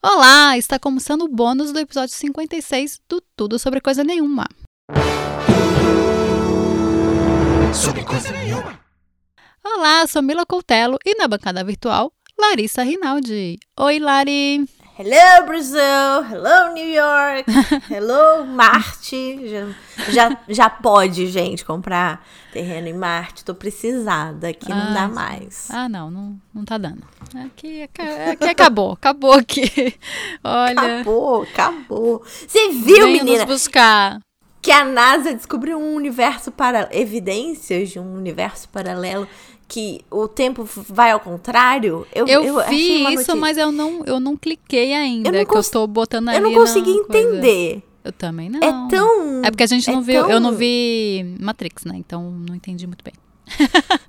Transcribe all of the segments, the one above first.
Olá, está começando o bônus do episódio 56 do Tudo Sobre Coisa Nenhuma. Sobre coisa nenhuma. Olá, sou Mila Coutelo e na bancada virtual, Larissa Rinaldi. Oi, Lari! Hello, Brasil! Hello, New York! Hello, Marte! Já, já, já pode, gente, comprar terreno em Marte. Tô precisada, aqui não dá Ah, mais. Ah, não, não, não tá dando. Aqui, aqui, acabou, acabou aqui. Olha, Acabou, acabou. Você viu, venham menina, nos buscar. que a NASA descobriu um universo para evidências de um universo paralelo que o tempo vai ao contrário? Eu, achei vi uma isso, notícia- mas eu não, eu não cliquei ainda, Eu não que eu tô botando ali eu não consegui coisa. entender. Eu também não. É tão. É porque a gente é não viu, eu tão- não vi Matrix, né? Então não entendi muito bem.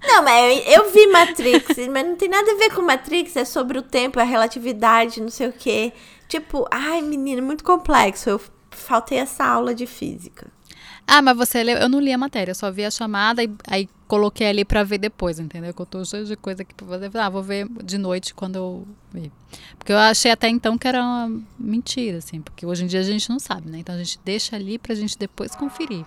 Não, mas eu, eu vi Matrix, mas não tem nada a ver com Matrix, é sobre o tempo, a relatividade, não sei o quê. Tipo, ai, menina, muito complexo. Eu faltei essa aula de física. Ah, mas você leu, eu não li a matéria, eu só vi a chamada e aí coloquei ali pra ver depois, entendeu? Que eu tô cheio de coisa aqui pra fazer. Ah, vou ver de noite quando eu ver. Porque eu achei até então que era uma mentira, assim, porque hoje em dia a gente não sabe, né? Então a gente deixa ali pra gente depois conferir.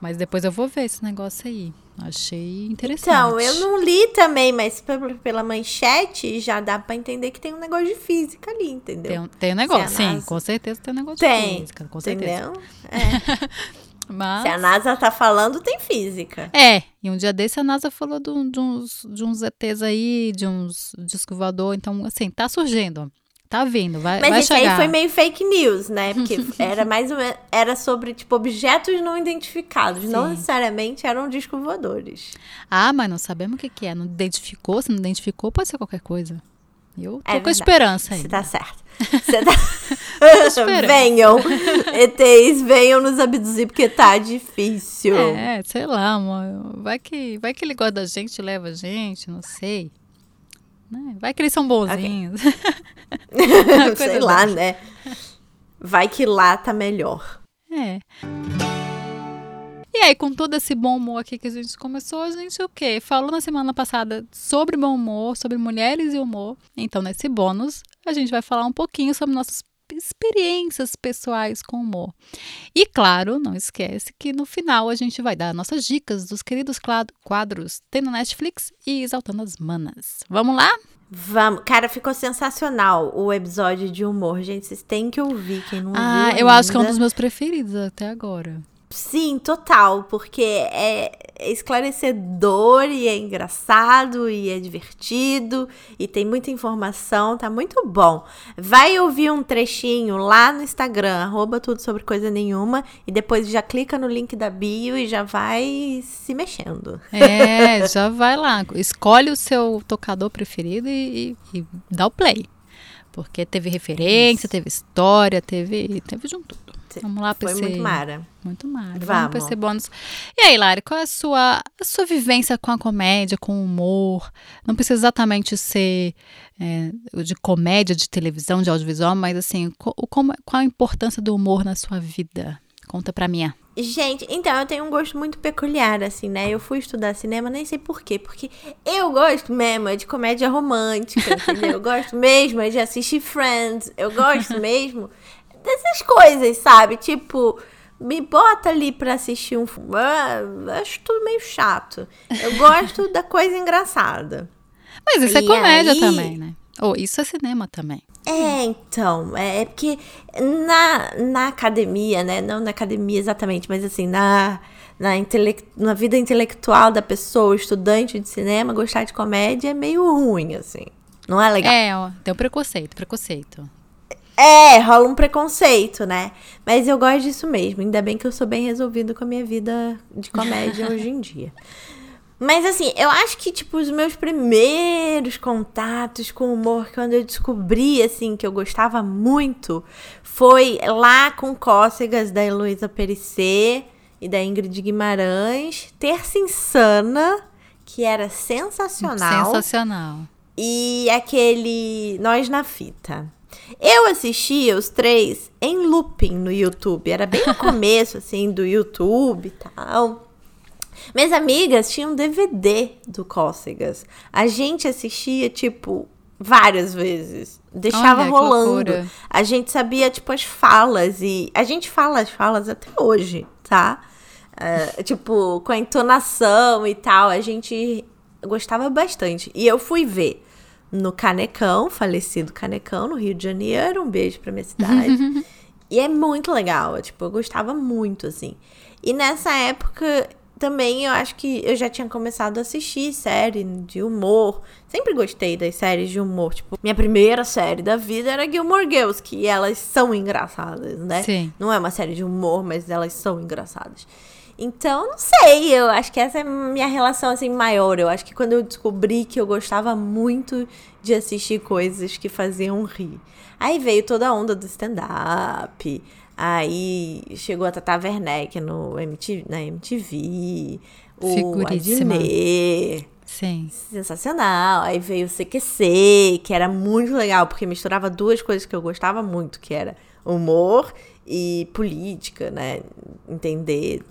Mas depois eu vou ver esse negócio aí. Achei interessante. Então, eu não li também, mas pe- pela manchete já dá pra entender que tem um negócio de física ali, entendeu? Tem, um- tem um negócio, sim, com certeza tem um negócio Tem, de física, com certeza. entendeu? É. Mas... Se a NASA tá falando, tem física. É, e um dia desse a NASA falou de, de uns, de uns ETs aí, de uns disco voador, então, assim, tá surgindo, tá vindo, vai, Mas vai isso chegar. aí foi meio fake news, né? Porque era mais ou menos, era sobre, tipo, objetos não identificados. Não Sim. necessariamente eram discos voadores. Ah, mas não sabemos o que que é, não identificou, se não identificou, pode ser qualquer coisa. Eu tô É com esperança aí. Você tá certo. Você tá... venham, ETs, venham nos abduzir, porque tá difícil. É, sei lá, amor, vai que, vai que ele gosta da gente, leva a gente, não sei. Né? Vai que eles são bonzinhos. Coisa Sei lá, né? Vai que lá tá melhor. É. Aí, com todo esse bom humor aqui que a gente começou, a gente o quê? Falou na semana passada sobre bom humor, sobre mulheres e humor. Então, nesse bônus, a gente vai falar um pouquinho sobre nossas experiências pessoais com humor. E claro, não esquece que no final a gente vai dar nossas dicas dos queridos quadros Tem no Netflix e Exaltando as Manas. Vamos lá? Vamos. Cara, ficou sensacional o episódio de humor. Gente, vocês têm que ouvir. Quem não Ah, viu eu acho que é um ainda. dos meus preferidos até agora. Sim, total, porque é é esclarecedor e é engraçado e é divertido e tem muita informação, tá muito bom. Vai ouvir um trechinho lá no Instagram, arroba tudo sobre coisa nenhuma, e depois já clica no link da bio e já vai se mexendo. É, já vai lá. Escolhe o seu tocador preferido e, e- e dá o play. Porque teve referência, teve história, teve, teve de um tudo. Vamos lá, Foi PC. muito mara. Muito mara. Vamos, Vamos. PC bônus. E aí, Lari, qual é a sua, a sua vivência com a comédia, com o humor? Não precisa exatamente ser é, de comédia, de televisão, de audiovisual, mas assim, co- o como- qual a importância do humor na sua vida? Conta pra mim. Gente, então eu tenho um gosto muito peculiar, assim, né? Eu fui estudar cinema, nem sei por quê. Porque eu gosto mesmo é de comédia romântica, entendeu? Eu gosto mesmo é de assistir Friends. Eu gosto mesmo dessas coisas, sabe? Tipo, me bota ali pra assistir um filme. Ah, acho tudo meio chato. Eu gosto da coisa engraçada. Mas isso é E comédia aí- também, né? Ou isso é cinema também. É, então, é porque na, na academia, né? Não na academia exatamente, mas assim, na, na, intele- na vida intelectual da pessoa, estudante de cinema, gostar de comédia é meio ruim, assim. Não é legal. É, ó, tem um preconceito, preconceito. É, rola um preconceito, né? Mas eu gosto disso mesmo. Ainda bem que eu sou bem resolvido com a minha vida de comédia hoje em dia. Mas assim, eu acho que, tipo, os meus primeiros contatos com humor, quando eu descobri, assim, que eu gostava muito, foi lá com Cócegas da Heloísa Perissé e da Ingrid Guimarães. Terça Insana, que era sensacional. Sensacional. E aquele Nós na Fita. Eu assistia os três em looping no YouTube. Era bem no começo, assim, do YouTube e tal. Minhas amigas tinham DVD do Cócegas. A gente assistia, tipo, várias vezes. Deixava Olha, rolando. A gente sabia, tipo, as falas. E a gente fala as falas até hoje, tá? É, tipo, com a entonação e tal. A gente gostava bastante. E eu fui ver no Canecão, falecido Canecão, no Rio de Janeiro. Um beijo pra minha cidade. e é muito legal. Tipo, eu gostava muito, assim. E nessa época também eu acho que eu já tinha começado a assistir série de humor. Sempre gostei das séries de humor. Tipo, minha primeira série da vida era Gilmore Girls, que elas são engraçadas, né? Sim. Não é uma série de humor, mas elas são engraçadas. Então, não sei, eu acho que essa é a minha relação assim maior. Eu acho que quando eu descobri que eu gostava muito de assistir coisas que faziam rir. Aí veio toda a onda do stand-up. Aí chegou a Tata Werneck no MTV, na MTV. O. Adnet, Sim. sensacional. Aí veio o CQC, que era muito legal, porque misturava duas coisas que eu gostava muito, que era humor e política, né? Entender.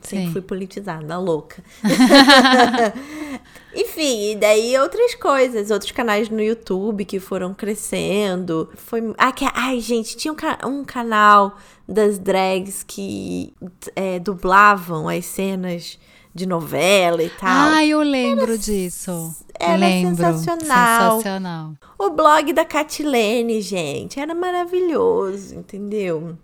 Sempre Sim. fui politizada, louca. Enfim, e daí outras coisas, outros canais no YouTube que foram crescendo. Foi. Ah, que, ai, gente, tinha um, um canal das drags que é, dublavam as cenas de novela e tal. Ah, eu lembro disso. era lembro. sensacional. Sensacional. O blog da Catilene, gente, era maravilhoso, entendeu?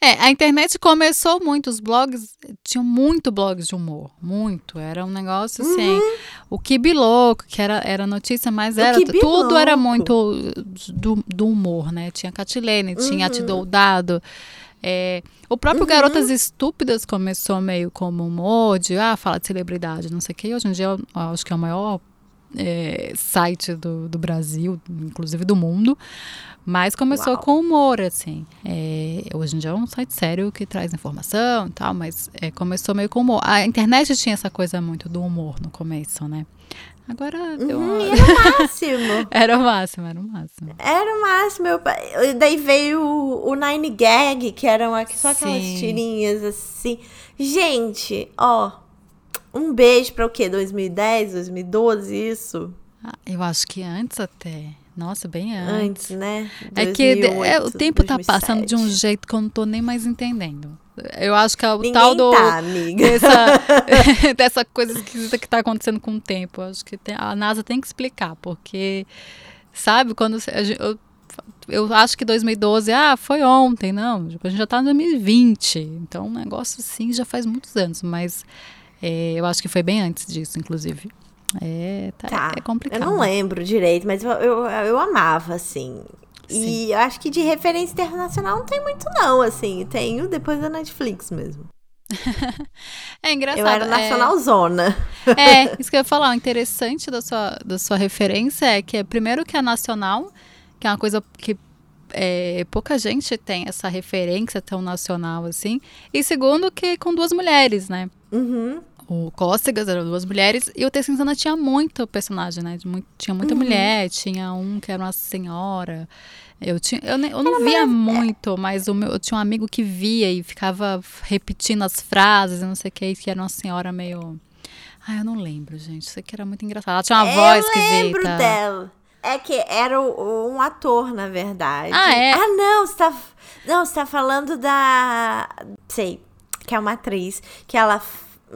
É, a internet começou muito, os blogs, tinham muito blogs de humor, muito, era um negócio assim, o Kibi Louco, que era, era notícia, mas Uhum. O era, tudo era Louco. muito do, do humor, né, tinha Catilene, tinha Te Uhum. Dou Dado, é, o próprio Garotas Estúpidas começou meio como humor, de, ah, fala de celebridade, não sei o que, hoje em dia eu acho que é o maior é, site do, do Brasil, inclusive do mundo, mas começou Uau. com humor, assim. É, hoje em dia é um site sério que traz informação e tal, mas é, começou meio com humor. A internet tinha essa coisa muito do humor no começo, né? Agora deu Hum, uma- era o máximo. Era o máximo, era o máximo. Era o máximo. Eu, daí veio o, o Nine Gag, que eram aqu- só aquelas Sim. tirinhas assim. Gente, ó. Um beijo pra o quê? 2010, 2012, isso? Ah, eu acho que antes até. Nossa, bem antes. Antes, né? É que é, o 2008, tempo tá passando de um 2007. jeito que eu não tô nem mais entendendo. Eu acho que é o Ninguém tal do. tá, amiga. dessa, dessa coisa esquisita que tá acontecendo com o tempo. Eu acho que tem- a NASA tem que explicar, porque, sabe, quando eu, eu acho que 2012, ah, foi ontem, não. tipo, A gente já tá em 2020. Então, um negócio assim já faz muitos anos, mas é, eu acho que foi bem antes disso, inclusive. É, tá, Tá. é complicado. Eu não lembro direito, mas eu, eu, eu amava, assim. E eu acho que de referência internacional não tem muito, não, assim. Tenho depois da Netflix mesmo. É engraçado. Eu era é- nacional zona. É, isso que eu ia falar. O interessante da sua, da sua referência é que, primeiro, que é nacional, que é uma coisa que é, pouca gente tem essa referência tão nacional assim. E segundo, que com duas mulheres, né? Uhum. O Cócegas eram duas mulheres e o T. Santana tinha muito personagem, né? Muito- tinha muita mulher, tinha um que era uma senhora. Eu, tinha, eu, eu não via muito, mas o meu, eu tinha um amigo que via e ficava repetindo as frases e não sei o que, que era uma senhora meio. Ai, eu não lembro, gente. Isso aqui era muito engraçado. Ela tinha uma voz eu lembro dela. É que era um ator, na verdade. Ah, é? Ah, não, você tá. Não, você tá falando da. Sei, que é uma atriz que ela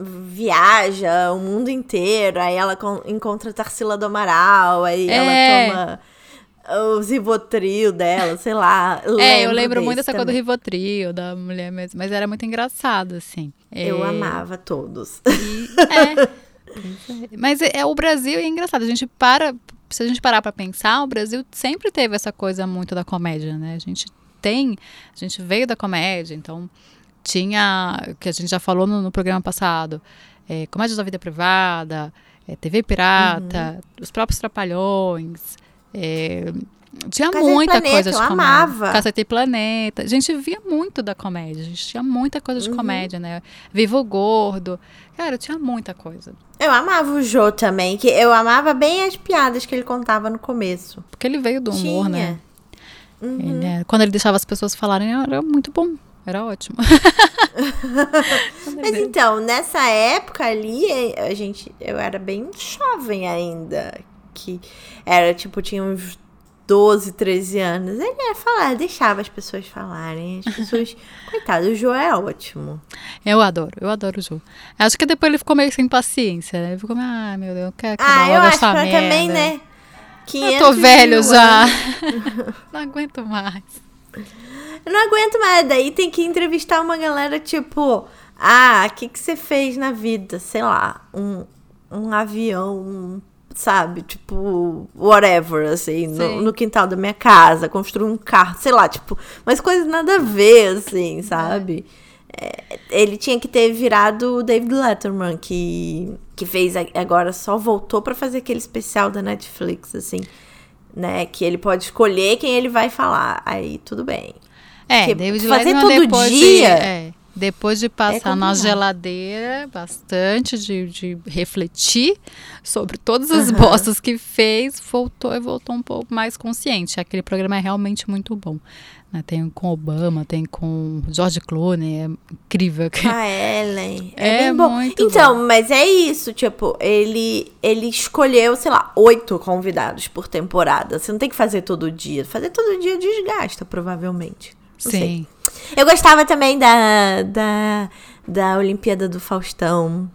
viaja o mundo inteiro, aí ela con- encontra Tarsila do Amaral, aí É. ela toma os Rivotril dela, sei lá. É, eu lembro muito dessa coisa do. Rivotril, da mulher mesmo. Mas era muito engraçado, assim. Eu É, amava todos. Pois é. Mas é, é o Brasil e é engraçado. A gente para. Se a gente parar pra pensar, o Brasil sempre teve essa coisa muito da comédia, né? A gente tem. A gente veio da comédia, então tinha. Que a gente já falou no, no programa passado. É, comédia da vida privada, é, TV pirata, Uhum. os próprios Trapalhões. é, tinha Cacete muita Planeta, coisa de eu comédia. amava. Cacete Planeta. A gente via muito da comédia. A gente tinha muita coisa Uhum. de comédia, né? Viva o Gordo. Cara, tinha muita coisa. Eu amava o Jô também, que eu amava bem as piadas que ele contava no começo. Porque ele veio do humor, Tinha. né? Uhum. Ele é- quando ele deixava as pessoas falarem, era muito bom. Era ótimo. Mas então, nessa época ali, a gente, eu era bem jovem ainda. Que era tipo, tinha uns 12, 13 anos, ele ia falar, deixava as pessoas falarem. As pessoas. Coitado, o João é ótimo. Eu adoro, eu adoro o Ju. Acho que depois ele ficou meio sem paciência, né? Ele ficou, ah, meu Deus, eu quero acabar Ah, eu acho que merda. também, né? Eu 500 tô velho já. Não aguento mais. Eu não aguento mais. Daí tem que entrevistar uma galera tipo: Ah, o que, que você fez na vida? Sei lá, um, um avião, um, sabe? Tipo, whatever, assim, Sim. no, no quintal da minha casa, construir um carro, sei lá, tipo, mas coisas nada a ver, assim, sabe? É, ele tinha que ter virado o David Letterman, que, que fez agora, só voltou pra fazer aquele especial da Netflix, assim, né? Que ele pode escolher quem ele vai falar. Aí tudo bem. É, Porque David fazer todo depois de, dia é, depois de passar na complicado. geladeira bastante, de, de refletir sobre todas as bostas que fez, voltou e voltou um pouco mais consciente. Aquele programa é realmente muito bom. né? Tem com Obama, tem com George Clooney, é incrível. A Ellen. É, É bom. muito então, bom. mas é isso, tipo, ele, ele escolheu, sei lá, oito convidados por temporada. Você não tem que fazer todo dia. Fazer todo dia desgasta, provavelmente. Não sei. Sim. Eu gostava também da, da, da Olimpíada do Faustão.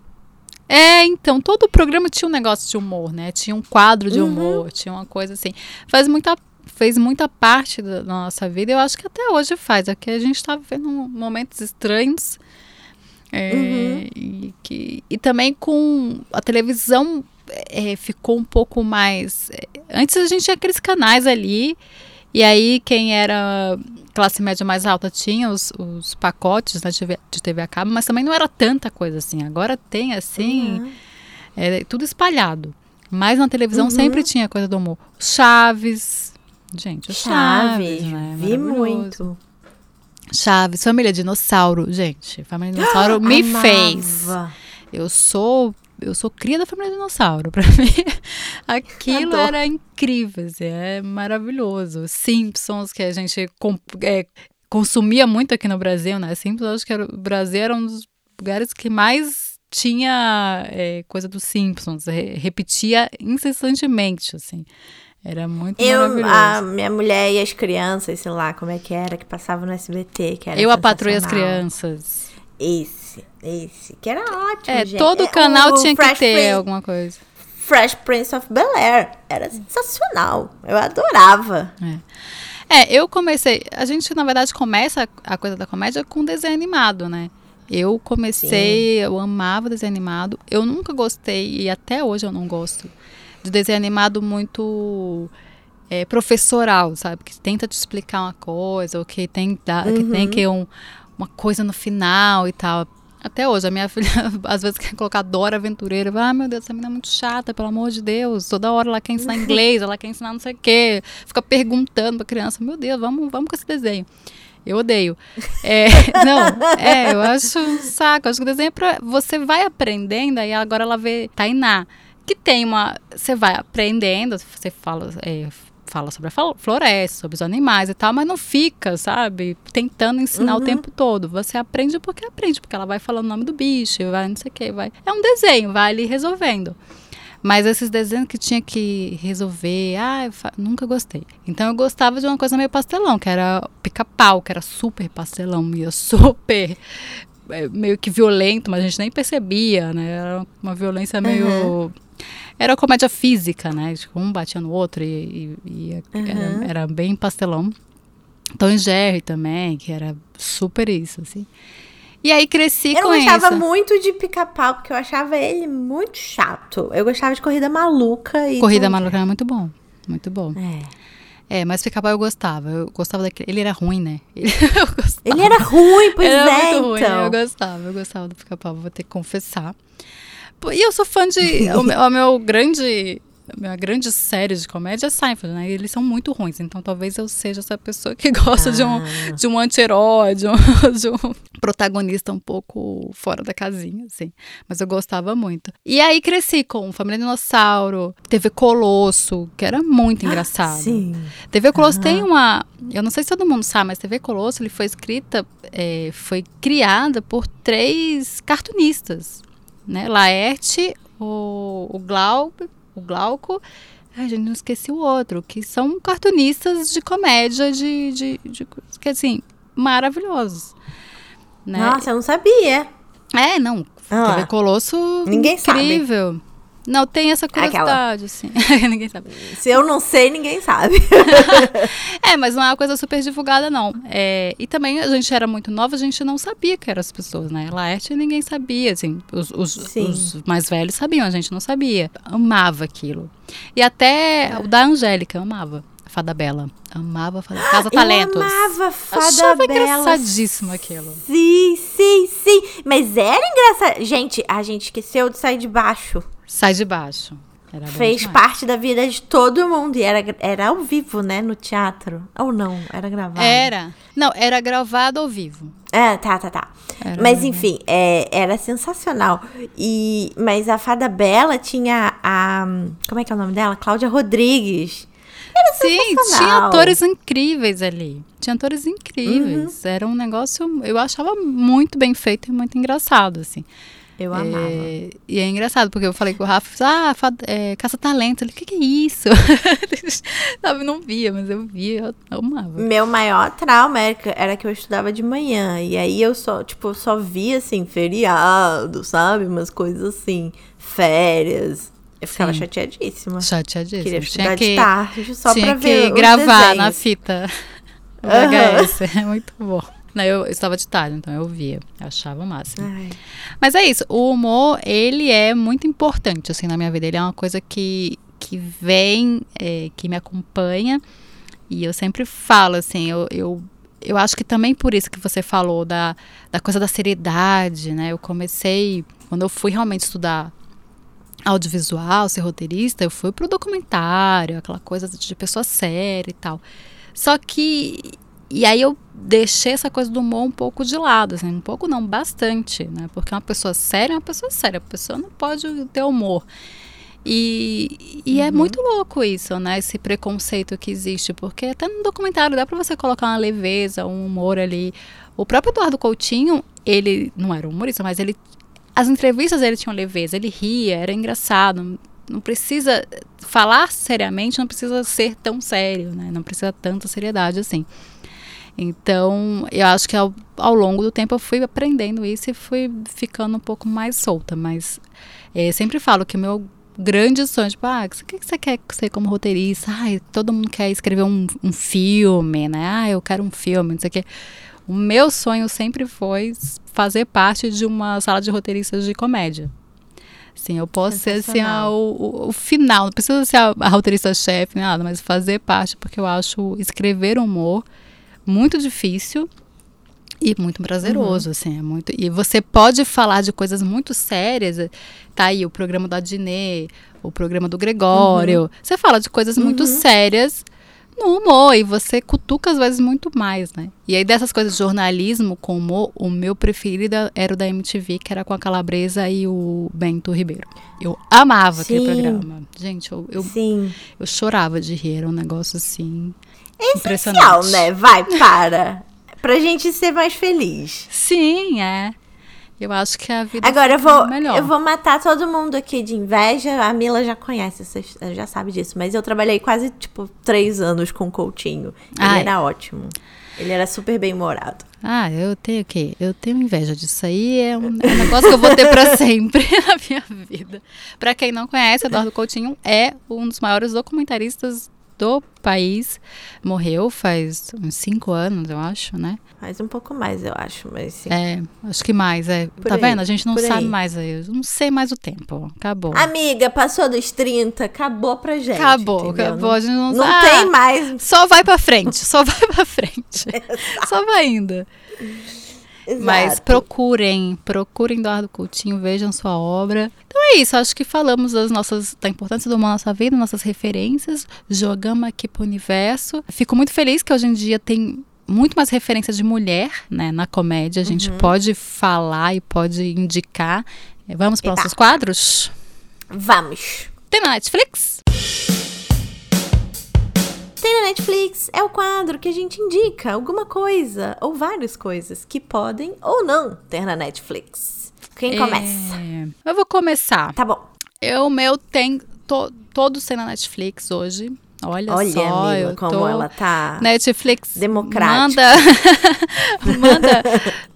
É, então, todo o programa tinha um negócio de humor, né? Tinha um quadro Uhum. de humor, tinha uma coisa assim. Faz muita, fez muita parte da nossa vida, eu acho que até hoje faz. É que a gente tá vivendo momentos estranhos. é, Uhum. e, que, e também com a televisão é, ficou um pouco mais. é, Antes a gente tinha aqueles canais ali, e aí quem era classe média mais alta tinha os, os pacotes né, de, TV, a cabo, mas também não era tanta coisa assim. Agora tem assim. Uhum. É tudo espalhado. Mas na televisão Uhum. sempre tinha coisa do humor. Chaves. Gente, Chaves. Chaves, né? vi muito. Chaves, Família Dinossauro. Gente, Família Dinossauro me Amava. fez. Eu sou. Eu sou cria da família dinossauro. Pra mim, aquilo Adoro. era incrível, assim, é maravilhoso. Simpsons, que a gente é, consumia muito aqui no Brasil, né? Simpsons, acho que era, o Brasil era um dos lugares que mais tinha é, coisa dos Simpsons, re- repetia incessantemente, assim. Era muito Eu, a minha mulher e as crianças, sei lá como é que era, que passava no SBT, que era eu a patroa e as crianças. Esse, esse, que era ótimo, É, gente. todo É, canal o tinha que ter Prince, alguma coisa. Fresh Prince of Bel-Air. Era sensacional. Eu adorava. É, eu comecei. A gente, na verdade, começa a coisa da comédia com desenho animado, né? Eu comecei, eu amava desenho animado. Eu nunca gostei, e até hoje eu não gosto, de desenho animado muito é, professoral, sabe? Que tenta te explicar uma coisa, ou que tem, da- que, tem que um, uma coisa no final e tal. Até hoje, a minha filha, às vezes, quer colocar Dora Aventureira. Vai, Ah, meu Deus, essa menina é muito chata, pelo amor de Deus. Toda hora ela quer ensinar inglês, ela quer ensinar não sei o quê. Fica perguntando pra criança, meu Deus, vamos, vamos com esse desenho. Eu odeio. É, não, é, eu acho um saco. Acho que o desenho é pra. Você vai aprendendo, aí agora ela vê Tainá. Que tem uma. Você vai aprendendo, você fala. é, fala sobre a floresta, sobre os animais e tal, mas não fica, sabe, tentando ensinar o tempo todo. Você aprende porque aprende, porque ela vai falando o nome do bicho, vai não sei o que, vai. É um desenho, vai ali resolvendo. Mas esses desenhos que tinha que resolver, ah, fa- nunca gostei. Então eu gostava de uma coisa meio pastelão, que era pica-pau, que era super pastelão, ia super é, meio que violento, mas a gente nem percebia, né? Era uma violência meio. Era comédia física, né? Tipo, um batia no outro e, e- e era, era bem pastelão. Tom e Jerry também, que era super isso, assim. E aí cresci Eu com não gostava isso. muito de pica-pau, porque eu achava ele muito chato. Eu gostava de corrida maluca e. Corrida tudo. Maluca era muito bom. Muito bom. É. É, mas pica-pau eu gostava. Eu gostava daquele. Ele era ruim, né? Ele, eu gostava. Ele era ruim, pois era é, muito ruim. então. Eu gostava, eu gostava do pica-pau, vou ter que confessar. Pô, E eu sou fã de. o, meu, o meu grande. A minha grande série de comédia é Seinfeld, né? E eles são muito ruins, então talvez eu seja essa pessoa que gosta de um, Ah. de um anti-herói, de um, de um protagonista um pouco fora da casinha, assim. Mas eu gostava muito. E aí cresci com Família Dinossauro, TV Colosso, que era muito engraçado. Sim. TV Colosso tem uma. Eu não sei se todo mundo sabe, mas TV Colosso ele foi escrita, é, foi criada por três cartunistas, né? Laerte, o, o, Glauco, o Glauco, Ai, gente, não esqueci o outro, que são cartunistas de comédia, de, de, de que assim, maravilhosos. Né? Nossa, eu não sabia. É, não. Ah. TV Colosso, Ninguém sabe. Não, tem essa Aquela. curiosidade, assim. Ninguém sabe. Se eu não sei, ninguém sabe. É, mas não é uma coisa super divulgada, não. É, e também a gente era muito nova, a gente não sabia que eram as pessoas, né? Laerte ninguém sabia, assim. Os, os, os mais velhos sabiam, a gente não sabia. Amava aquilo. E até o da Angélica, amava. Fada Bela. Amava a Fada Casa Talentos. Eu amava Fada Achava Bela. engraçadíssimo aquilo. Sim, sim, sim. Mas era engraçado. Gente, a gente esqueceu de sair de baixo. Sai de baixo. Era Fez parte da vida de todo mundo. E era, era ao vivo, né? No teatro. Ou não, era gravado. Era. Não, era gravado ao vivo. É, tá, tá, tá. Era- Mas enfim, é, era sensacional. E, mas a Fada Bela tinha a. Como é que é o nome dela? Cláudia Rodrigues. Sim, tinha atores incríveis ali. Tinha atores Uhum. incríveis. Era um negócio, eu achava muito bem feito e muito engraçado, assim. Eu amava. É, e é engraçado, porque eu falei com o Rafa, ah, é, caça-talento. Ele, o que, que é isso? Sabe, não via, mas eu via, eu, amava. Meu maior trauma era que, era que eu estudava de manhã. E aí eu só, tipo, eu só via, assim, feriado, sabe? Umas coisas assim, férias. Eu ficava Sim. chateadíssima. Chateadíssimo. Queria Tinha estudar que, de tarde só tinha pra que ver os gravar na desenhos. fita. O Aham. VHS. É muito bom. Não, eu, eu estava de tarde, então eu via. Eu achava o máximo. Ai. Mas é isso, o humor, ele é muito importante, assim, na minha vida. Ele é uma coisa que, que vem, é, que me acompanha. E eu sempre falo, assim, eu, eu, eu acho que também por isso que você falou da, da coisa da seriedade, né? Eu comecei, quando eu fui realmente estudar audiovisual, ser roteirista, eu fui pro documentário, aquela coisa de pessoa séria e tal. Só que. E aí eu deixei essa coisa do humor um pouco de lado, assim, um pouco não, bastante, né? Porque uma pessoa séria é uma pessoa séria, a pessoa não pode ter humor. E, e é muito louco isso, né? Esse preconceito que existe, porque até no documentário dá pra você colocar uma leveza, um humor ali. O próprio Eduardo Coutinho, ele não era humorista, mas ele as entrevistas dele tinham leveza, ele ria, era engraçado. Não precisa falar seriamente, não precisa ser tão sério, né? Não precisa tanta seriedade assim. Então, eu acho que ao, ao longo do tempo eu fui aprendendo isso e fui ficando um pouco mais solta. Mas eh, sempre falo que o meu grande sonho, tipo, ah, o que você quer ser como roteirista? Ai, todo mundo quer escrever um, um filme, né? Ah, eu quero um filme, não sei o quê. O meu sonho sempre foi fazer parte de uma sala de roteiristas de comédia. Sim, eu posso ser assim, a- o, o- final, não precisa ser a, a roteirista-chefe, nada, mas fazer parte, porque eu acho escrever humor muito difícil e muito prazeroso, assim, é muito. E você pode falar de coisas muito sérias. Tá aí o programa do Adnet, o programa do Gregório. Você fala de coisas muito sérias no humor e você cutuca às vezes muito mais, né? E aí dessas coisas de jornalismo com humor, o meu preferido era o da MTV, que era com a Calabresa e o Bento Ribeiro. Eu amava aquele Sim. programa. Gente, eu, eu, Sim. eu chorava de rir, era um negócio assim. Essencial, impressionante. né? Vai, para. pra gente ser mais feliz. Sim, é. Eu acho que a vida Agora eu vou, melhor. eu vou matar todo mundo aqui de inveja. A Mila já conhece, já sabe disso. Mas eu trabalhei quase, tipo, três anos com o Coutinho. Ele Ai. era ótimo. Ele era super bem-humorado. Ah, eu tenho o quê? Eu tenho inveja disso aí. É um, é um negócio que eu vou ter pra sempre na minha vida. Pra quem não conhece, Eduardo Coutinho é um dos maiores documentaristas do país. Morreu faz uns cinco anos, eu acho, né? Mas um pouco mais, eu acho. Mas sim. É, acho que mais. É. Por tá aí, vendo? A gente não sabe aí. mais. aí. Eu não sei mais o tempo. Acabou. Amiga, passou dos 30, acabou pra gente. acabou, entendeu? acabou. A gente não, Não sabe. tem mais. Só vai pra frente, só vai pra frente. só vai indo. Mas Exato. procurem, procurem Eduardo Coutinho, vejam sua obra. Então é isso, acho que falamos das nossas, da importância do humor na nossa vida, nossas referências, jogamos aqui pro universo. Fico muito feliz que hoje em dia tem muito mais referências de mulher, né, na comédia. A gente pode falar e pode indicar. Vamos para nossos quadros? Vamos. Tem na Netflix? Tem na Netflix é o quadro que a gente indica alguma coisa ou várias coisas que podem ou não ter na Netflix. Quem começa? É, eu vou começar. Tá bom. Eu, o meu tem. tô- todos têm na Netflix hoje. Olha, Olha, só, como tô... ela tá Netflix democrática. manda manda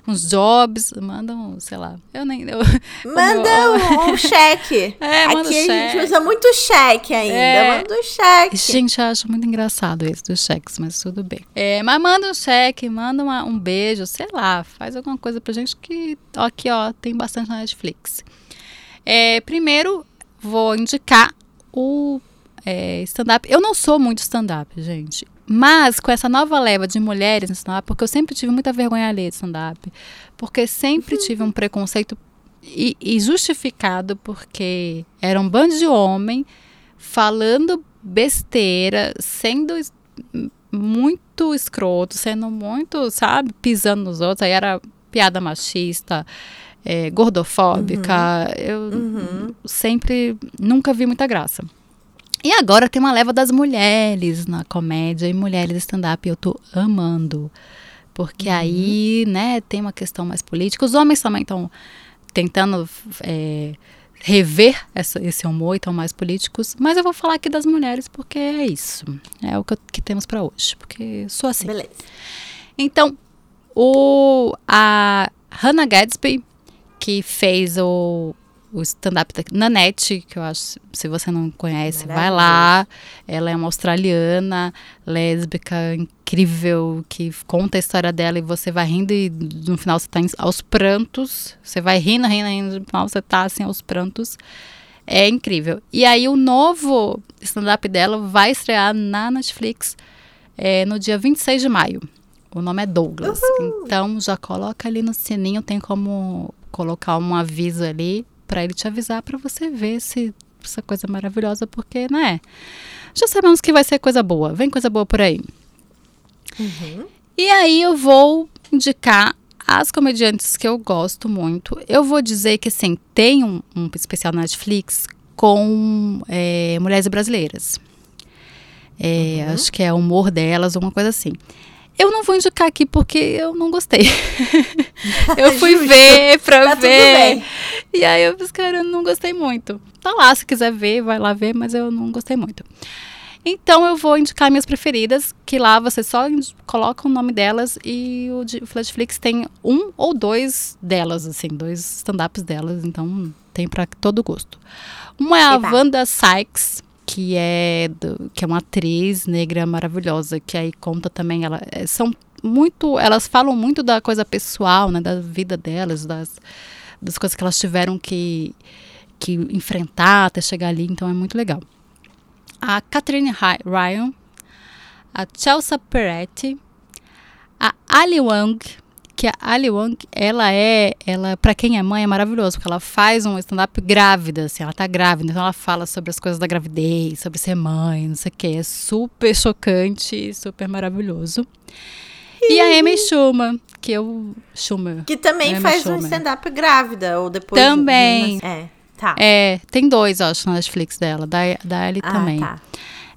uns jobs, manda um, sei lá. Eu nem eu, Manda um, um cheque. É, Aqui manda a gente cheque. usa muito cheque ainda. É. Manda um cheque. Gente, eu acho muito engraçado isso dos cheques, mas tudo bem. É, mas manda um cheque, manda uma- um beijo, sei lá, faz alguma coisa pra gente que ó, aqui, ó, tem bastante na Netflix. É, primeiro, vou indicar o é, stand-up. Eu não sou muito stand-up, gente. Mas com essa nova leva de mulheres no stand-up, porque eu sempre tive muita vergonha alheia de stand-up, porque sempre tive um preconceito e, e justificado porque era um bando de homem falando besteira, sendo muito escroto, sendo muito, sabe, pisando nos outros. Aí era piada machista, é, gordofóbica. Eu Uhum. sempre nunca vi muita graça. E agora tem uma leva das mulheres na comédia e mulheres stand-up. Eu tô amando. Porque aí, né, tem uma questão mais política. Os homens também estão tentando é, rever essa- esse humor e estão mais políticos. Mas eu vou falar aqui das mulheres porque é isso. É o que, que temos pra hoje. Porque sou assim. Beleza. Então, o, a Hannah Gadsby, que fez o, o stand-up da Nanette, que eu acho, se você não conhece, vai lá. Ela é uma australiana, lésbica, incrível, que conta a história dela e você vai rindo e no final você tá aos prantos. Você vai rindo, rindo, rindo, no final você tá assim aos prantos. É incrível. E aí o novo stand-up dela vai estrear na Netflix é, no dia 26 de maio. O nome é Douglas. Então já coloca ali no sininho, tem como colocar um aviso ali para ele te avisar para você ver se essa coisa é maravilhosa, porque, né? Já sabemos que vai ser coisa boa. Vem coisa boa por aí. E aí eu vou indicar as comediantes que eu gosto muito. Eu vou dizer que, assim, tem um, um especial na Netflix com é, mulheres brasileiras. É, Acho que é o humor delas, alguma coisa assim. Eu não vou indicar aqui porque eu não gostei. eu fui Justo. ver pra Tá ver. E aí eu disse, cara, eu não gostei muito. Tá lá, se quiser ver, vai lá ver, mas eu não gostei muito. Então eu vou indicar minhas preferidas, que lá você só coloca o nome delas e o Netflix tem um ou dois delas, assim, dois stand-ups delas, então tem pra todo gosto. Uma é a Eba. Wanda Sykes, que é, do- que é uma atriz negra maravilhosa, que aí conta também, ela, é, são muito, elas falam muito da coisa pessoal, né, da vida delas, das, das coisas que elas tiveram que, que enfrentar até chegar ali, então é muito legal. A Catherine Ryan, a Chelsea Peretti, a Ali Wang, que a Ali Wang, ela é, ela para quem é mãe é maravilhoso, porque ela faz um stand-up grávida, assim, ela tá grávida, então ela fala sobre as coisas da gravidez, sobre ser mãe, não sei o que, é super chocante, super maravilhoso. E a Amy Schumer, que eu Schumer, Que também Amy faz um Schumer. stand-up grávida, ou depois... Também. É, tá. é, tem dois, acho, na Netflix dela, da, da Ellie ah, também. tá.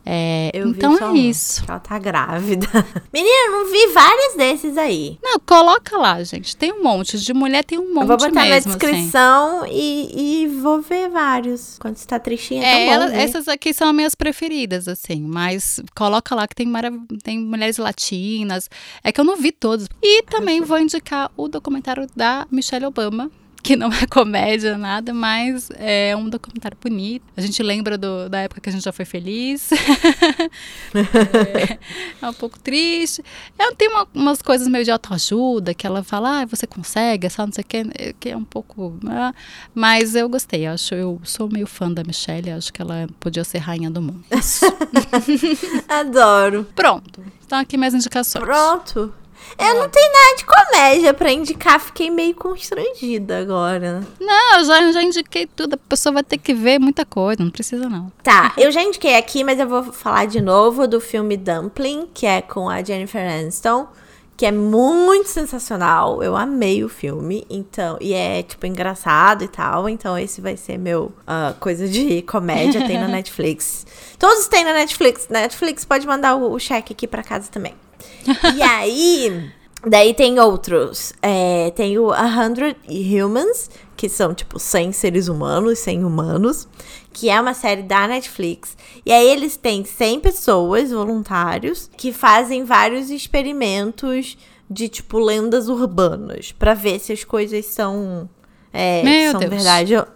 É, então é isso. Ela tá grávida. Menina, eu não vi vários desses aí. Não, coloca lá, gente. Tem um monte. De mulher tem um monte Eu vou botar na mesmo, assim. descrição e, e vou ver vários. Quando você tá tristinha, é, tão bom ela- essas aqui são as minhas preferidas, assim. Mas coloca lá que tem, marav- tem mulheres latinas. É que eu não vi todos. E também vou indicar o documentário da Michelle Obama. Que não é comédia, nada, mas é um documentário bonito. A gente lembra do- da época que a gente já foi feliz. é, é um pouco triste. Ela tem uma- umas coisas meio de autoajuda, que ela fala, ah, você consegue, é só não sei o que, é- que é um pouco. ah, mas eu gostei, acho, eu sou meio fã da Michelle, acho que ela podia ser rainha do mundo. Adoro. Pronto. Então aqui minhas indicações. Pronto. Eu não tenho nada de comédia pra indicar, fiquei meio constrangida agora. Não, eu já, já indiquei tudo. A pessoa vai ter que ver muita coisa, não precisa não. Tá, eu já indiquei aqui, mas eu vou falar de novo do filme Dumpling, que é com a Jennifer Aniston, que é muito sensacional. Eu amei o filme, então, e é tipo engraçado e tal, então esse vai ser meu ah, coisa de comédia, tem na Netflix. Todos têm na Netflix. Netflix pode mandar o, o cheque aqui pra casa também. E aí, daí tem outros. É, tem o A Hundred Humans, que são tipo 100 seres humanos, 100 humanos, que é uma série da Netflix. E aí eles têm 100 pessoas, voluntários, que fazem vários experimentos de tipo lendas urbanas para ver se as coisas são é, Meu são Deus. verdade ou,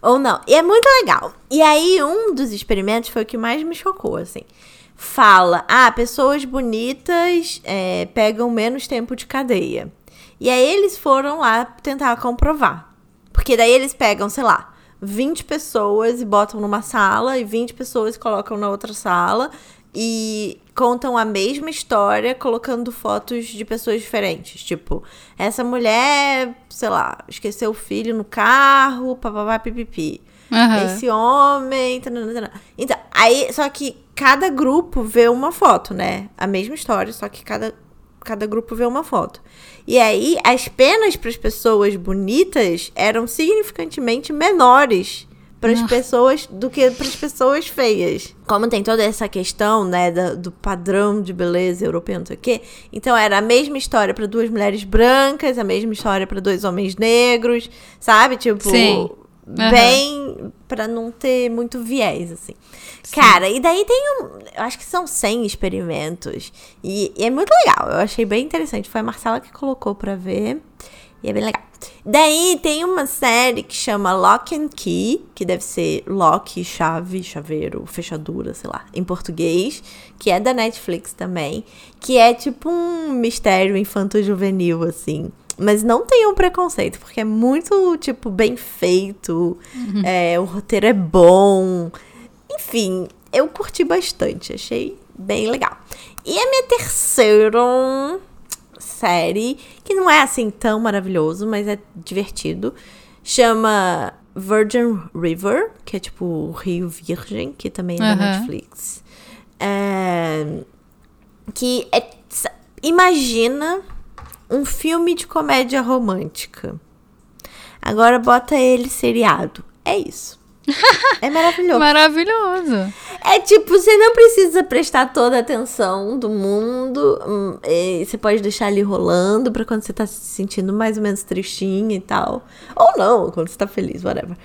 ou não. E é muito legal. E aí um dos experimentos foi o que mais me chocou, assim. Fala, ah, pessoas bonitas é, pegam menos tempo de cadeia. E aí eles foram lá tentar comprovar. Porque daí eles pegam, sei lá, 20 pessoas e botam numa sala, e 20 pessoas colocam na outra sala e contam a mesma história colocando fotos de pessoas diferentes. Tipo, essa mulher, sei lá, esqueceu o filho no carro, papapá, pipipi. Aham. Esse homem. tanana, tanana. Então, aí, só que cada grupo vê uma foto, né? A mesma história, só que cada, cada grupo vê uma foto. E aí, as penas para as pessoas bonitas eram significantemente menores para as pessoas do que para as pessoas feias. Como tem toda essa questão, né, da- do, padrão de beleza europeu, não sei o quê. Então era a mesma história para duas mulheres brancas, a mesma história para dois homens negros, sabe? Tipo, Sim. Aham. bem para não ter muito viés assim. Cara, e daí tem um, eu acho que são 100 experimentos e, e é muito legal. Eu achei bem interessante. Foi a Marcela que colocou pra ver e é bem legal. Daí tem uma série que chama Lock and Key, que deve ser lock, chave, chaveiro, fechadura, sei lá, em português, que é da Netflix também, que é tipo um mistério infanto-juvenil assim. Mas não tenham preconceito, porque é muito, tipo, bem feito. é, o roteiro é bom. Enfim, eu curti bastante. Achei bem legal. E a minha terceira série, que não é assim tão maravilhoso, mas é divertido, chama Virgin River, que é tipo o Rio Virgem, que também é da Aham. Netflix. É, que é. Imagina um filme de comédia romântica. Agora bota ele seriado. É isso. É maravilhoso. Maravilhoso. É tipo, você não precisa prestar toda a atenção do mundo. hum, e Você pode deixar ali rolando pra quando você tá se sentindo mais ou menos tristinha e tal. Ou não, quando você tá feliz, whatever.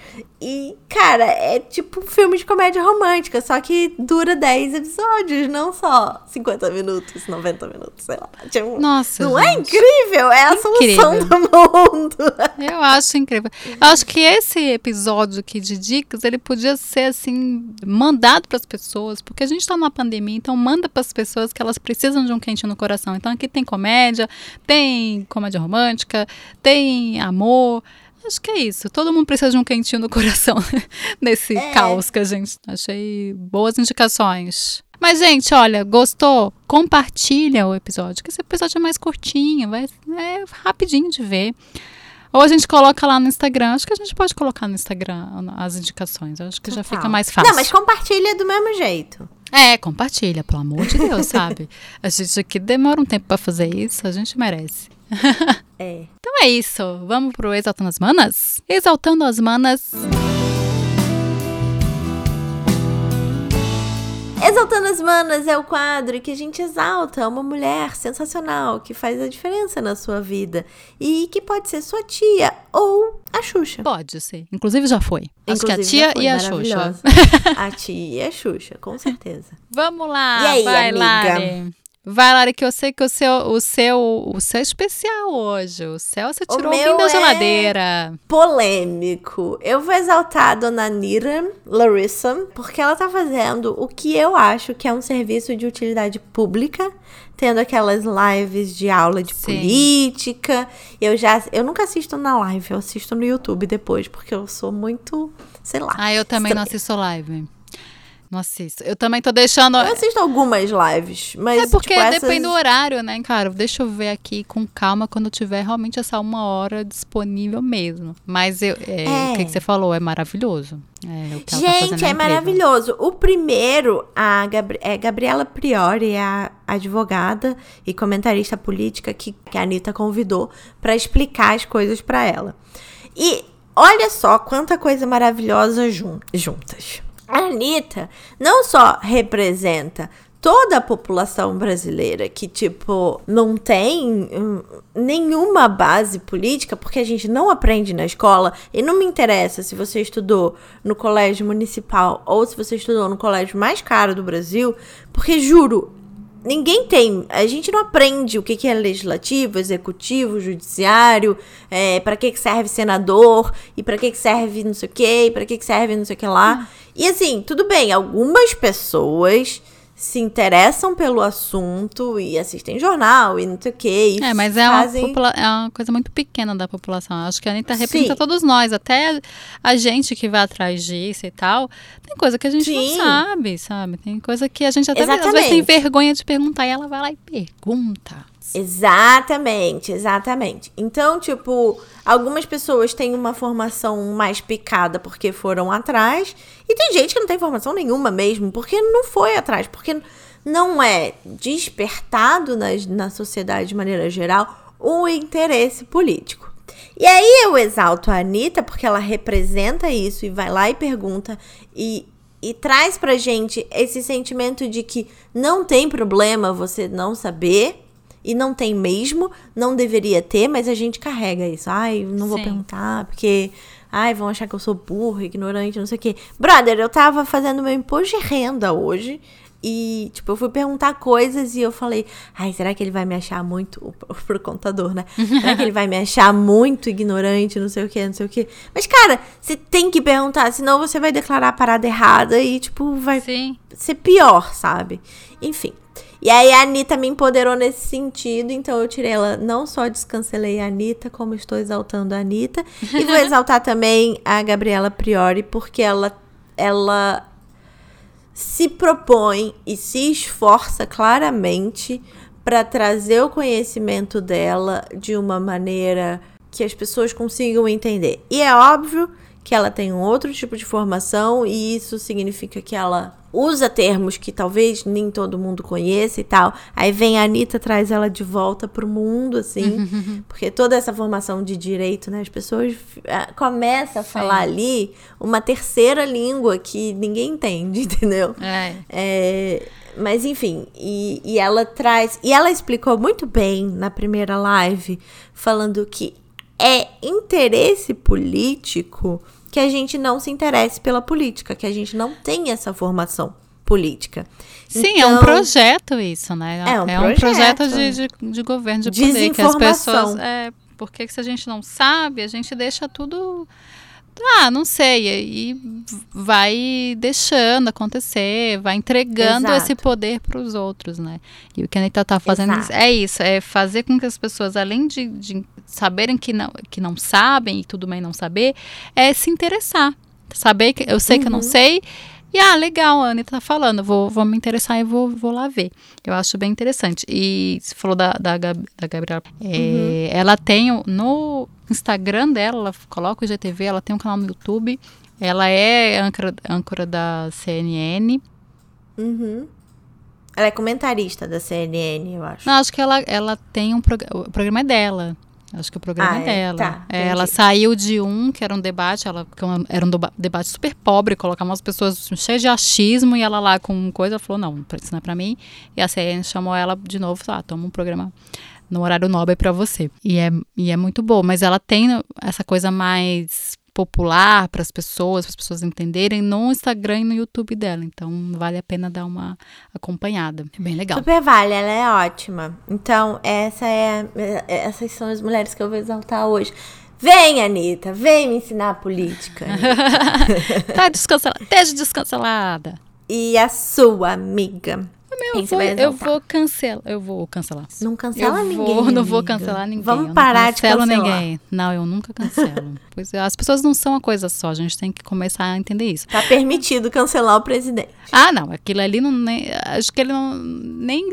E, cara, é tipo um filme de comédia romântica, só que dura 10 episódios, não só 50 minutos, 90 minutos, sei lá. Tipo, Nossa, não é gente. incrível? É a solução Incrível. do mundo. Eu acho incrível. Eu acho que esse episódio aqui de dicas, ele podia ser assim, mandado para as pessoas, porque a gente tá numa pandemia, então manda para as pessoas que elas precisam de um quentinho no coração. Então aqui tem comédia, tem comédia romântica, tem amor. Acho que é isso. Todo mundo precisa de um quentinho no coração nesse É. caos que a gente achei boas indicações. Mas, gente, olha, gostou? Compartilha o episódio, que esse episódio é mais curtinho, vai, é rapidinho de ver. Ou a gente coloca lá no Instagram. Acho que a gente pode colocar no Instagram as indicações. Acho que já Total. fica mais fácil. Não, mas compartilha do mesmo jeito. É, compartilha, pelo amor de Deus, sabe? A gente aqui demora um tempo pra fazer isso, a gente merece. É. É isso. Vamos pro Exaltando as Manas? Exaltando as Manas. Exaltando as Manas é o quadro que a gente exalta uma mulher sensacional que faz a diferença na sua vida e que pode ser sua tia ou a Xuxa. Pode ser. Inclusive já foi. Acho que a tia e a Xuxa. a tia e a Xuxa, com certeza. Vamos lá. E aí, vai, amiga? Lari. Vai, Lari, que eu sei que o seu, o seu, o seu é especial hoje. O céu você O tirou meu alguém da é- geladeira. Polêmico. Eu vou exaltar a dona Nira Larissa, porque ela tá fazendo o que eu acho que é um serviço de utilidade pública, tendo aquelas lives de aula de Sim. política. Eu já eu nunca assisto na live, eu assisto no YouTube depois, porque eu sou muito, sei lá. Ah, eu também não assisto live. Não assisto. Eu também tô deixando. Eu assisto algumas lives, mas É porque tipo, essas... depende do horário, né, cara? Deixa eu ver aqui com calma quando tiver realmente essa uma hora disponível mesmo. Mas eu, é, É. o que, que você falou é maravilhoso. É, tá Gente, fazendo é incrível. maravilhoso. O primeiro, a Gabri é Gabriela Priori, é a advogada e comentarista política que, que a Anitta convidou pra explicar as coisas pra ela. E olha só quanta coisa maravilhosa jun- juntas. A Anitta não só representa toda a população brasileira que, tipo, não tem hum, nenhuma base política, porque a gente não aprende na escola, e não me interessa se você estudou no colégio municipal ou se você estudou no colégio mais caro do Brasil, porque juro, ninguém tem. A gente não aprende o que, que é legislativo, executivo, judiciário, é, para que, que serve senador, e para que, que serve não sei o que, e para que, que serve não sei o que lá. Hum. E assim, tudo bem, algumas pessoas se interessam pelo assunto e assistem jornal e não sei o que. É, mas é, fazem... uma é uma coisa muito pequena da população. Acho que a Anitta representa Sim. todos nós, até a gente que vai atrás disso e tal. Tem coisa que a gente Sim. não sabe, sabe? Tem coisa que a gente até Exatamente. às vezes tem vergonha de perguntar e ela vai lá e pergunta. Exatamente, exatamente. Então, tipo, algumas pessoas têm uma formação mais picada porque foram atrás, e tem gente que não tem formação nenhuma mesmo, porque não foi atrás, porque não é despertado na, na sociedade de maneira geral o interesse político. E aí eu exalto a Anitta porque ela representa isso e vai lá e pergunta e, e traz pra gente esse sentimento de que não tem problema você não saber, e não tem mesmo, não deveria ter, mas a gente carrega isso. Ai, não vou Sim. perguntar, porque. Ai, vão achar que eu sou burra, ignorante, não sei o quê. Brother, eu tava fazendo meu imposto de renda hoje. E, tipo, eu fui perguntar coisas e eu falei, ai, será que ele vai me achar muito. Pro contador, né? Será que ele vai me achar muito ignorante, não sei o que, não sei o que. Mas, cara, você tem que perguntar, senão você vai declarar a parada errada e, tipo, vai Sim. ser pior, sabe? Enfim. E aí a Anitta me empoderou nesse sentido, então eu tirei ela, não só descancelei a Anitta, como estou exaltando a Anitta. E vou exaltar também a Gabriela Priori, porque ela, ela se propõe e se esforça claramente para trazer o conhecimento dela de uma maneira que as pessoas consigam entender. E é óbvio que ela tem um outro tipo de formação e isso significa que ela usa termos que talvez nem todo mundo conheça e tal. Aí vem a Anitta, traz ela de volta pro mundo, assim, porque toda essa formação de direito, né, as pessoas uh, começam a falar Sim. ali uma terceira língua que ninguém entende, entendeu? É. é mas enfim, e, e ela traz. E ela explicou muito bem na primeira live, falando que é interesse político que a gente não se interesse pela política, que a gente não tem essa formação política. Sim, então, é um então, projeto isso, né? É um é projeto, um projeto de, de, de, governo, de poder, que as pessoas... É, porque se a gente não sabe, a gente deixa tudo ah, não sei. E vai deixando acontecer, vai entregando Exato. esse poder para os outros, né? E o que a Anitta tá fazendo Exato. é isso, é fazer com que as pessoas, além de, de saberem que não, que não sabem e tudo bem não saber, é se interessar. Saber que eu sei uhum. que eu não uhum. sei e, ah, legal, a Anitta tá falando, vou, vou me interessar e vou, vou lá ver. Eu acho bem interessante. E você falou da, da, da Gabriela. É, uhum. Ela tem no Instagram dela, ela coloca o IGTV, ela tem um canal no YouTube. Ela é âncora, âncora da CNN. Uhum. Ela é comentarista da CNN, eu acho. Não, acho que ela, ela tem um programa. O programa é dela. Acho que o programa ah, é, dela. Tá, é, ela saiu de um, que era um debate, ela era um debate super pobre, colocar umas pessoas cheias de achismo e ela lá com coisa, falou, não, isso não é pra mim. E a CNN chamou ela de novo, ah, toma um programa no horário nobre para você. E é, e é muito bom, mas ela tem essa coisa mais popular para as pessoas, para as pessoas entenderem no Instagram e no YouTube dela. Então vale a pena dar uma acompanhada. É bem legal. Super vale, ela é ótima. Então, essa é essas são as mulheres que eu vou exaltar hoje. Vem, Anitta, vem me ensinar política. tá descancelada, esteja descancelada. E a sua amiga? Eu, vou, eu vou cancelar. Eu vou cancelar. Não cancela eu ninguém. Vou, não vou cancelar ninguém. Vamos parar de cancelar. ninguém. Não, eu nunca cancelo. pois é, as pessoas não são uma coisa só. A gente tem que começar a entender isso. Tá permitido cancelar o presidente. Ah, não. Aquilo ali não. Nem, acho que ele não. Nem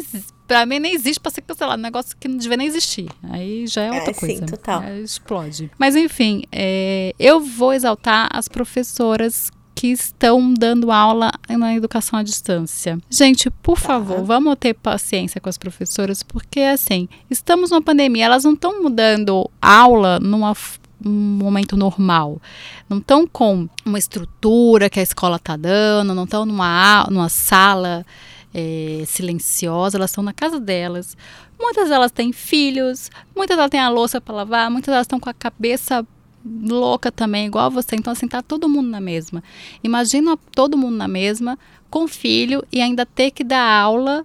pra mim nem existe pra ser cancelado. Um negócio que não devia nem existir. Aí já é outra é, coisa. Sim, total. É, explode. Mas enfim, é, eu vou exaltar as professoras que estão dando aula na educação à distância. Gente, por tá. favor, vamos ter paciência com as professoras, porque assim, estamos numa pandemia, elas não estão mudando aula numa um momento normal. Não estão com uma estrutura que a escola está dando, não estão numa, numa sala é, silenciosa, elas estão na casa delas. Muitas delas têm filhos, muitas delas têm a louça para lavar, muitas delas estão com a cabeça louca também, igual você. Então, assim, tá todo mundo na mesma. Imagina todo mundo na mesma, com filho, e ainda ter que dar aula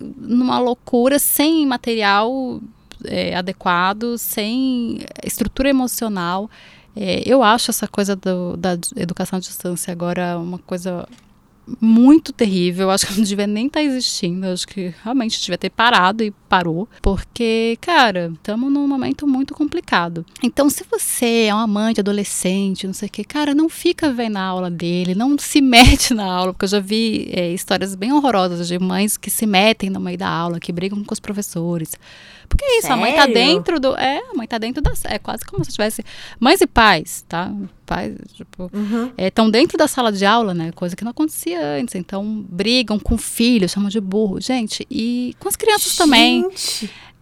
numa loucura, sem material é, adequado, sem estrutura emocional. É, eu acho essa coisa do, da educação à distância agora uma coisa muito terrível. Acho que não devia nem estar tá existindo. Acho que realmente devia ter parado e parou. Porque, cara, estamos num momento muito complicado. Então, se você é um amante adolescente, não sei o que, cara, não fica vendo a aula dele, não se mete na aula, porque eu já vi é, histórias bem horrorosas de mães que se metem no meio da aula, que brigam com os professores. Porque é isso, Sério? a mãe tá dentro do. É, a mãe tá dentro da. É quase como se tivesse. Mães e pais, tá? Pais, tipo. Estão uhum. é, dentro da sala de aula, né? Coisa que não acontecia antes. Então, brigam com o filho, chamam de burro. Gente, e com as crianças Gente. também.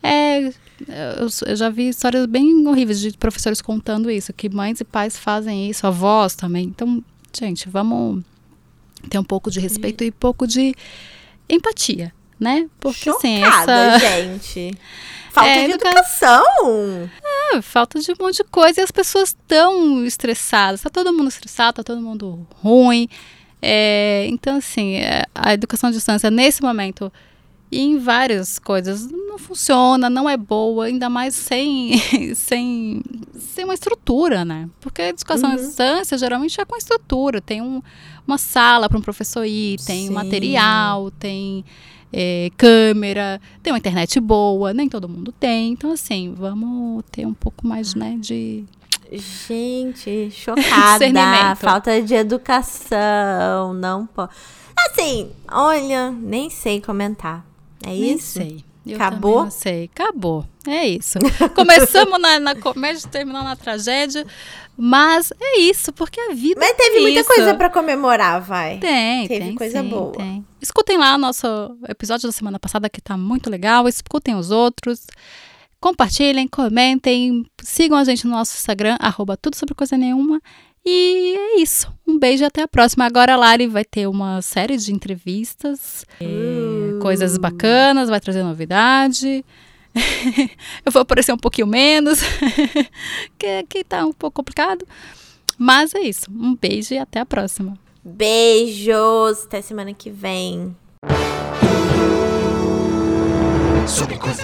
É, eu, eu, já vi histórias bem horríveis de professores contando isso, que mães e pais fazem isso, avós também. Então, gente, vamos ter um pouco de respeito e, e pouco de empatia, né? Porque assim, Chocada, assim, essa gente. Falta é, de educação. É, falta de um monte de coisa e as pessoas estão estressadas. Tá todo mundo estressado, tá todo mundo ruim. É, então, assim, é, a educação à distância, nesse momento, e em várias coisas, não funciona, não é boa, ainda mais sem, sem, sem uma estrutura, né? Porque a educação uhum. à distância geralmente é com estrutura. Tem um, uma sala para um professor ir, tem Sim. material, tem é, câmera, tem uma internet boa, nem todo mundo tem. Então, assim, vamos ter um pouco mais, né, de. Gente, chocada. Falta de educação, não pode. Assim, olha, nem sei comentar. É nem isso? sei. Eu acabou? Não sei. Acabou. É isso. Começamos na, na comédia, terminamos na tragédia. Mas é isso, porque a vida. Mas teve é muita coisa para comemorar, vai. Tem, teve tem. coisa sim, boa. Tem. Escutem lá o nosso episódio da semana passada, que tá muito legal. Escutem os outros. Compartilhem, comentem, sigam a gente no nosso Instagram, arroba tudo sobre coisa nenhuma. E é isso. Um beijo e até a próxima. Agora a Lari vai ter uma série de entrevistas, uh. coisas bacanas, vai trazer novidade. eu vou aparecer um pouquinho menos, que aqui tá um pouco complicado. Mas é isso. Um beijo e até a próxima. Beijos. Até semana que vem. Sobre coisa.